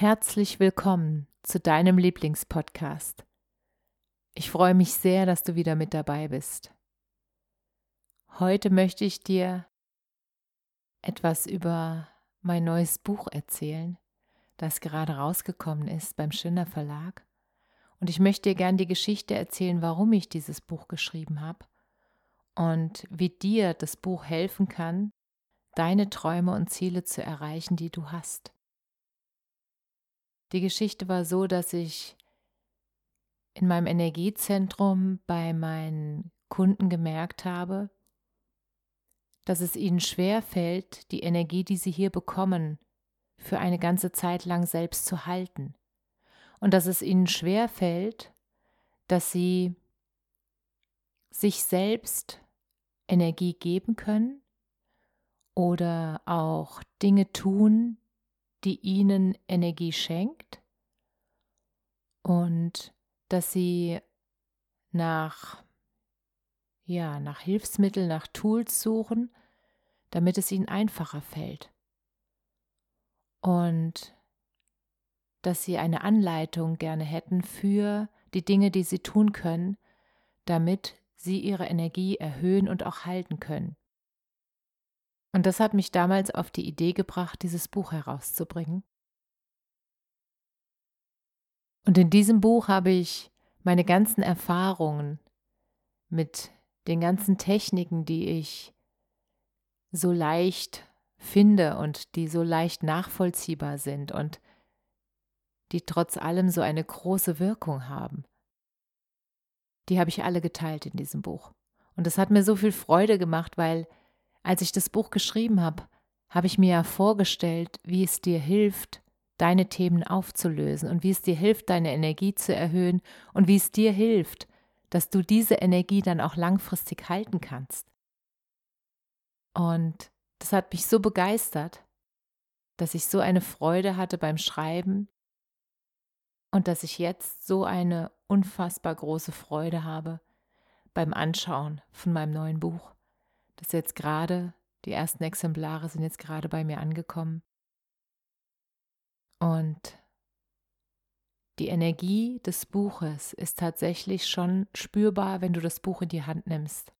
Herzlich willkommen zu deinem Lieblingspodcast. Ich freue mich sehr, dass du wieder mit dabei bist. Heute möchte ich dir etwas über mein neues Buch erzählen, das gerade rausgekommen ist beim Schindler Verlag. Und ich möchte dir gern die Geschichte erzählen, warum ich dieses Buch geschrieben habe und wie dir das Buch helfen kann, deine Träume und Ziele zu erreichen, die du hast. Die Geschichte war so, dass ich in meinem Energiezentrum bei meinen Kunden gemerkt habe, dass es ihnen schwer fällt, die Energie, die sie hier bekommen, für eine ganze Zeit lang selbst zu halten. Und dass es ihnen schwer fällt, dass sie sich selbst Energie geben können oder auch Dinge tun, die ihnen Energie schenkt und dass sie nach ja, nach Hilfsmitteln, nach Tools suchen, damit es ihnen einfacher fällt. Und dass sie eine Anleitung gerne hätten für die Dinge, die sie tun können, damit sie ihre Energie erhöhen und auch halten können. Und das hat mich damals auf die Idee gebracht, dieses Buch herauszubringen. Und in diesem Buch habe ich meine ganzen Erfahrungen mit den ganzen Techniken, die ich so leicht finde und die so leicht nachvollziehbar sind und die trotz allem so eine große Wirkung haben. Die habe ich alle geteilt in diesem Buch. Und das hat mir so viel Freude gemacht, weil als ich das Buch geschrieben habe, habe ich mir ja vorgestellt, wie es dir hilft, deine Themen aufzulösen und wie es dir hilft, deine Energie zu erhöhen und wie es dir hilft, dass du diese Energie dann auch langfristig halten kannst. Und das hat mich so begeistert, dass ich so eine Freude hatte beim Schreiben und dass ich jetzt so eine unfassbar große Freude habe beim Anschauen von meinem neuen Buch das jetzt gerade, die ersten Exemplare sind jetzt gerade bei mir angekommen. Und die Energie des Buches ist tatsächlich schon spürbar, wenn du das Buch in die Hand nimmst.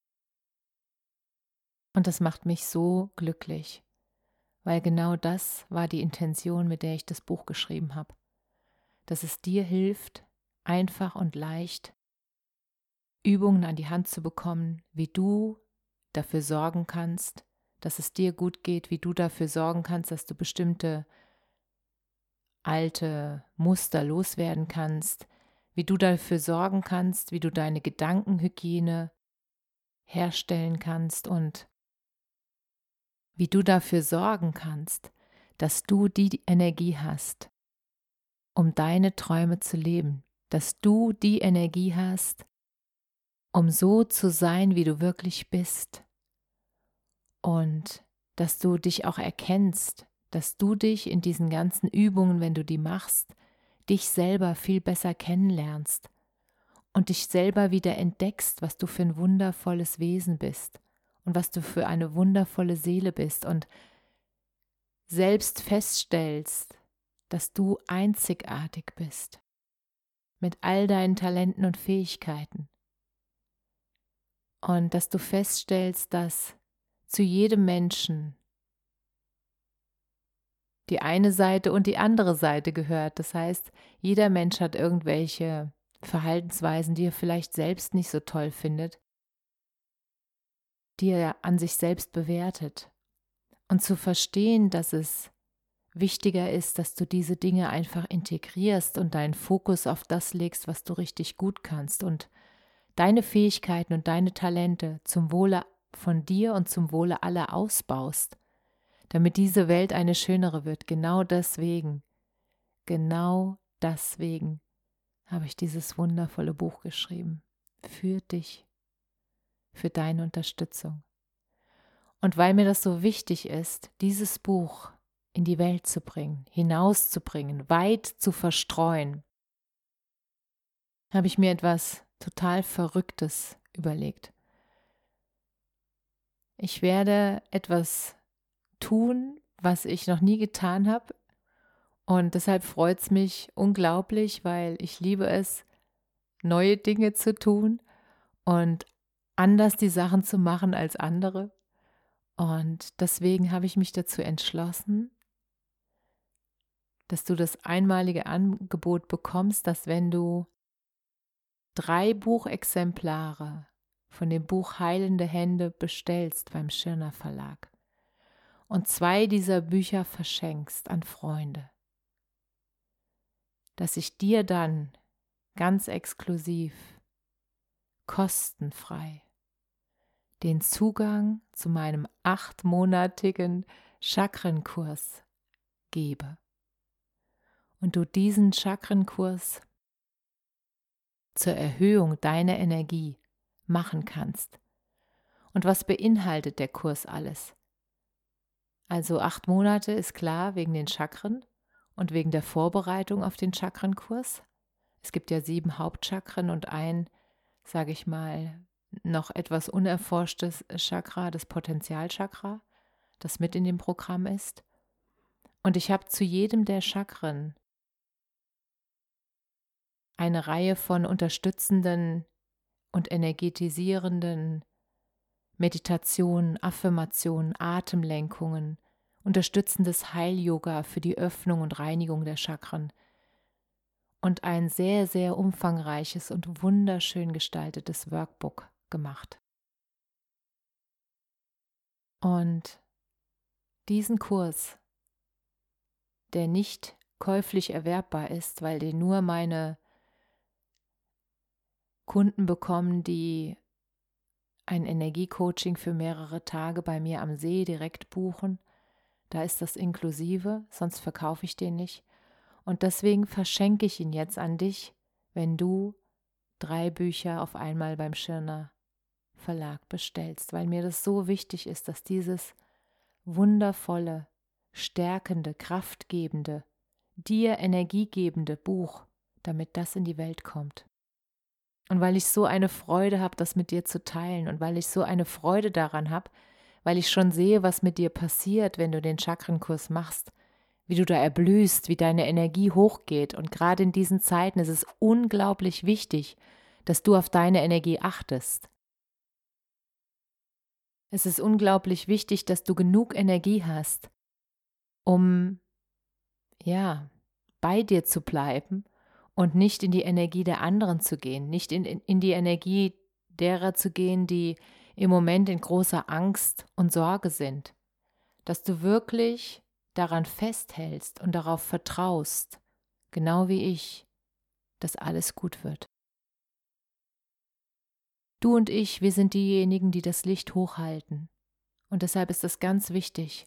Und das macht mich so glücklich, weil genau das war die Intention, mit der ich das Buch geschrieben habe. Dass es dir hilft, einfach und leicht Übungen an die Hand zu bekommen, wie du dafür sorgen kannst, dass es dir gut geht, wie du dafür sorgen kannst, dass du bestimmte alte Muster loswerden kannst, wie du dafür sorgen kannst, wie du deine Gedankenhygiene herstellen kannst und wie du dafür sorgen kannst, dass du die Energie hast, um deine Träume zu leben, dass du die Energie hast, um so zu sein, wie du wirklich bist. Und dass du dich auch erkennst, dass du dich in diesen ganzen Übungen, wenn du die machst, dich selber viel besser kennenlernst und dich selber wieder entdeckst, was du für ein wundervolles Wesen bist und was du für eine wundervolle Seele bist und selbst feststellst, dass du einzigartig bist mit all deinen Talenten und Fähigkeiten. Und dass du feststellst, dass zu jedem Menschen die eine Seite und die andere Seite gehört. Das heißt, jeder Mensch hat irgendwelche Verhaltensweisen, die er vielleicht selbst nicht so toll findet, die er an sich selbst bewertet. Und zu verstehen, dass es wichtiger ist, dass du diese Dinge einfach integrierst und deinen Fokus auf das legst, was du richtig gut kannst und deine Fähigkeiten und deine Talente zum Wohle von dir und zum Wohle aller ausbaust, damit diese Welt eine schönere wird. Genau deswegen, genau deswegen habe ich dieses wundervolle Buch geschrieben. Für dich, für deine Unterstützung. Und weil mir das so wichtig ist, dieses Buch in die Welt zu bringen, hinauszubringen, weit zu verstreuen, habe ich mir etwas total Verrücktes überlegt. Ich werde etwas tun, was ich noch nie getan habe. Und deshalb freut es mich unglaublich, weil ich liebe es, neue Dinge zu tun und anders die Sachen zu machen als andere. Und deswegen habe ich mich dazu entschlossen, dass du das einmalige Angebot bekommst, dass wenn du drei Buchexemplare von dem Buch Heilende Hände bestellst beim Schirner Verlag. Und zwei dieser Bücher verschenkst an Freunde, dass ich dir dann ganz exklusiv, kostenfrei den Zugang zu meinem achtmonatigen Chakrenkurs gebe. Und du diesen Chakrenkurs zur Erhöhung deiner Energie machen kannst. Und was beinhaltet der Kurs alles? Also acht Monate ist klar wegen den Chakren und wegen der Vorbereitung auf den Chakrenkurs. Es gibt ja sieben Hauptchakren und ein, sage ich mal, noch etwas unerforschtes Chakra, das Potenzialchakra, das mit in dem Programm ist. Und ich habe zu jedem der Chakren eine Reihe von unterstützenden und energetisierenden Meditationen, Affirmationen, Atemlenkungen, unterstützendes Heil-Yoga für die Öffnung und Reinigung der Chakren und ein sehr, sehr umfangreiches und wunderschön gestaltetes Workbook gemacht. Und diesen Kurs, der nicht käuflich erwerbbar ist, weil den nur meine Kunden bekommen, die ein Energiecoaching für mehrere Tage bei mir am See direkt buchen. Da ist das inklusive, sonst verkaufe ich den nicht. Und deswegen verschenke ich ihn jetzt an dich, wenn du drei Bücher auf einmal beim Schirner Verlag bestellst, weil mir das so wichtig ist, dass dieses wundervolle, stärkende, kraftgebende, dir energiegebende Buch, damit das in die Welt kommt. Und weil ich so eine Freude habe, das mit dir zu teilen und weil ich so eine Freude daran habe, weil ich schon sehe, was mit dir passiert, wenn du den Chakrenkurs machst, wie du da erblühst, wie deine Energie hochgeht. Und gerade in diesen Zeiten ist es unglaublich wichtig, dass du auf deine Energie achtest. Es ist unglaublich wichtig, dass du genug Energie hast, um ja, bei dir zu bleiben und nicht in die Energie der anderen zu gehen, nicht in, in, die Energie derer zu gehen, die im Moment in großer Angst und Sorge sind. Dass du wirklich daran festhältst und darauf vertraust, genau wie ich, dass alles gut wird. Du und ich, wir sind diejenigen, die das Licht hochhalten. Und deshalb ist das ganz wichtig.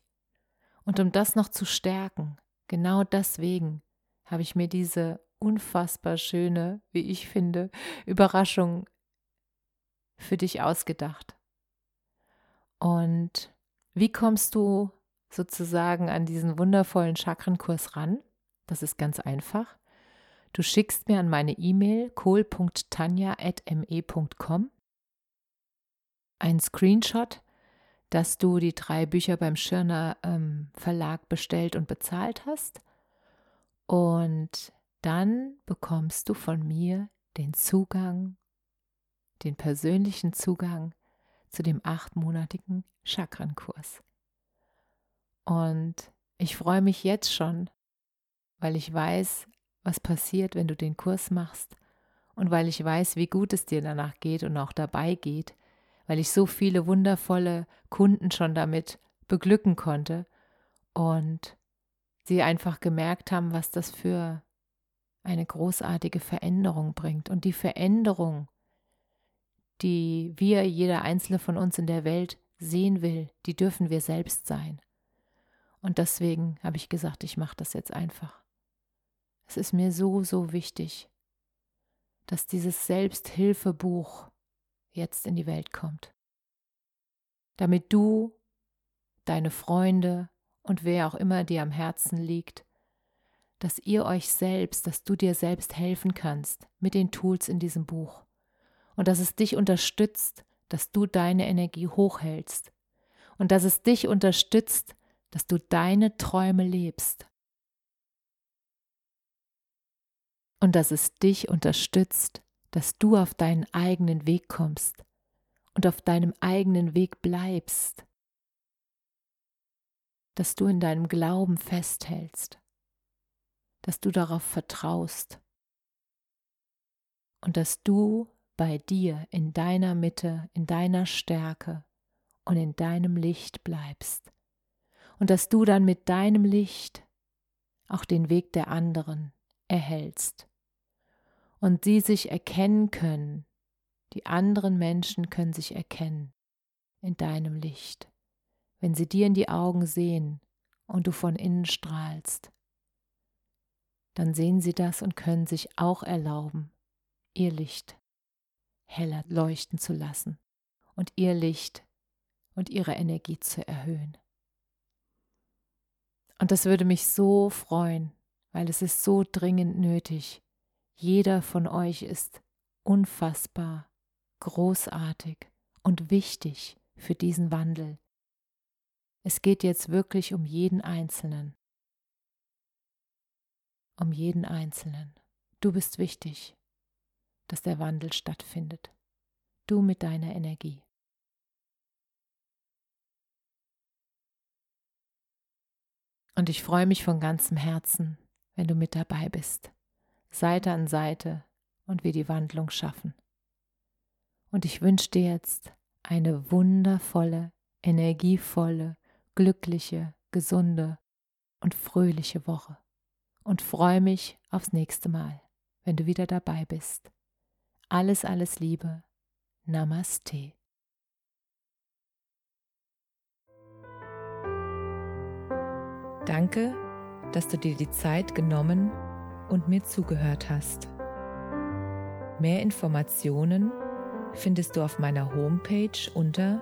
Und um das noch zu stärken, genau deswegen habe ich mir diese unfassbar schöne, wie ich finde, Überraschung für dich ausgedacht. Und wie kommst du sozusagen an diesen wundervollen Chakrenkurs ran? Das ist ganz einfach. Du schickst mir an meine E-Mail kohl.tanja.me.com einen Screenshot, dass du die drei Bücher beim Schirner ähm, Verlag bestellt und bezahlt hast. Und dann bekommst du von mir den Zugang, den persönlichen Zugang zu dem achtmonatigen Chakrankurs. Und ich freue mich jetzt schon, weil ich weiß, was passiert, wenn du den Kurs machst und weil ich weiß, wie gut es dir danach geht und auch dabei geht, weil ich so viele wundervolle Kunden schon damit beglücken konnte und sie einfach gemerkt haben, was das für eine großartige Veränderung bringt. Und die Veränderung, die wir, jeder einzelne von uns in der Welt sehen will, die dürfen wir selbst sein. Und deswegen habe ich gesagt, ich mache das jetzt einfach. Es ist mir so, so wichtig, dass dieses Selbsthilfebuch jetzt in die Welt kommt. Damit du, deine Freunde und wer auch immer dir am Herzen liegt, dass ihr euch selbst, dass du dir selbst helfen kannst mit den Tools in diesem Buch. Und dass es dich unterstützt, dass du deine Energie hochhältst. Und dass es dich unterstützt, dass du deine Träume lebst. Und dass es dich unterstützt, dass du auf deinen eigenen Weg kommst und auf deinem eigenen Weg bleibst, dass du in deinem Glauben festhältst, dass du darauf vertraust. Und dass du bei dir in deiner Mitte, in deiner Stärke und in deinem Licht bleibst. Und dass du dann mit deinem Licht auch den Weg der anderen erhältst. Und sie sich erkennen können, die anderen Menschen können sich erkennen in deinem Licht, wenn sie dir in die Augen sehen und du von innen strahlst. Dann sehen sie das und können sich auch erlauben, ihr Licht heller leuchten zu lassen und ihr Licht und ihre Energie zu erhöhen. Und das würde mich so freuen, weil es ist so dringend nötig, jeder von euch ist unfassbar, großartig und wichtig für diesen Wandel. Es geht jetzt wirklich um jeden Einzelnen. Um jeden Einzelnen. Du bist wichtig, dass der Wandel stattfindet. Du mit deiner Energie. Und ich freue mich von ganzem Herzen, wenn du mit dabei bist. Seite an Seite und wir die Wandlung schaffen. Und ich wünsche dir jetzt eine wundervolle, energievolle, glückliche, gesunde und fröhliche Woche und freue mich aufs nächste Mal, wenn du wieder dabei bist. Alles, alles Liebe. Namaste. Danke, dass du dir die Zeit genommen und mir zugehört hast. Mehr Informationen findest du auf meiner Homepage unter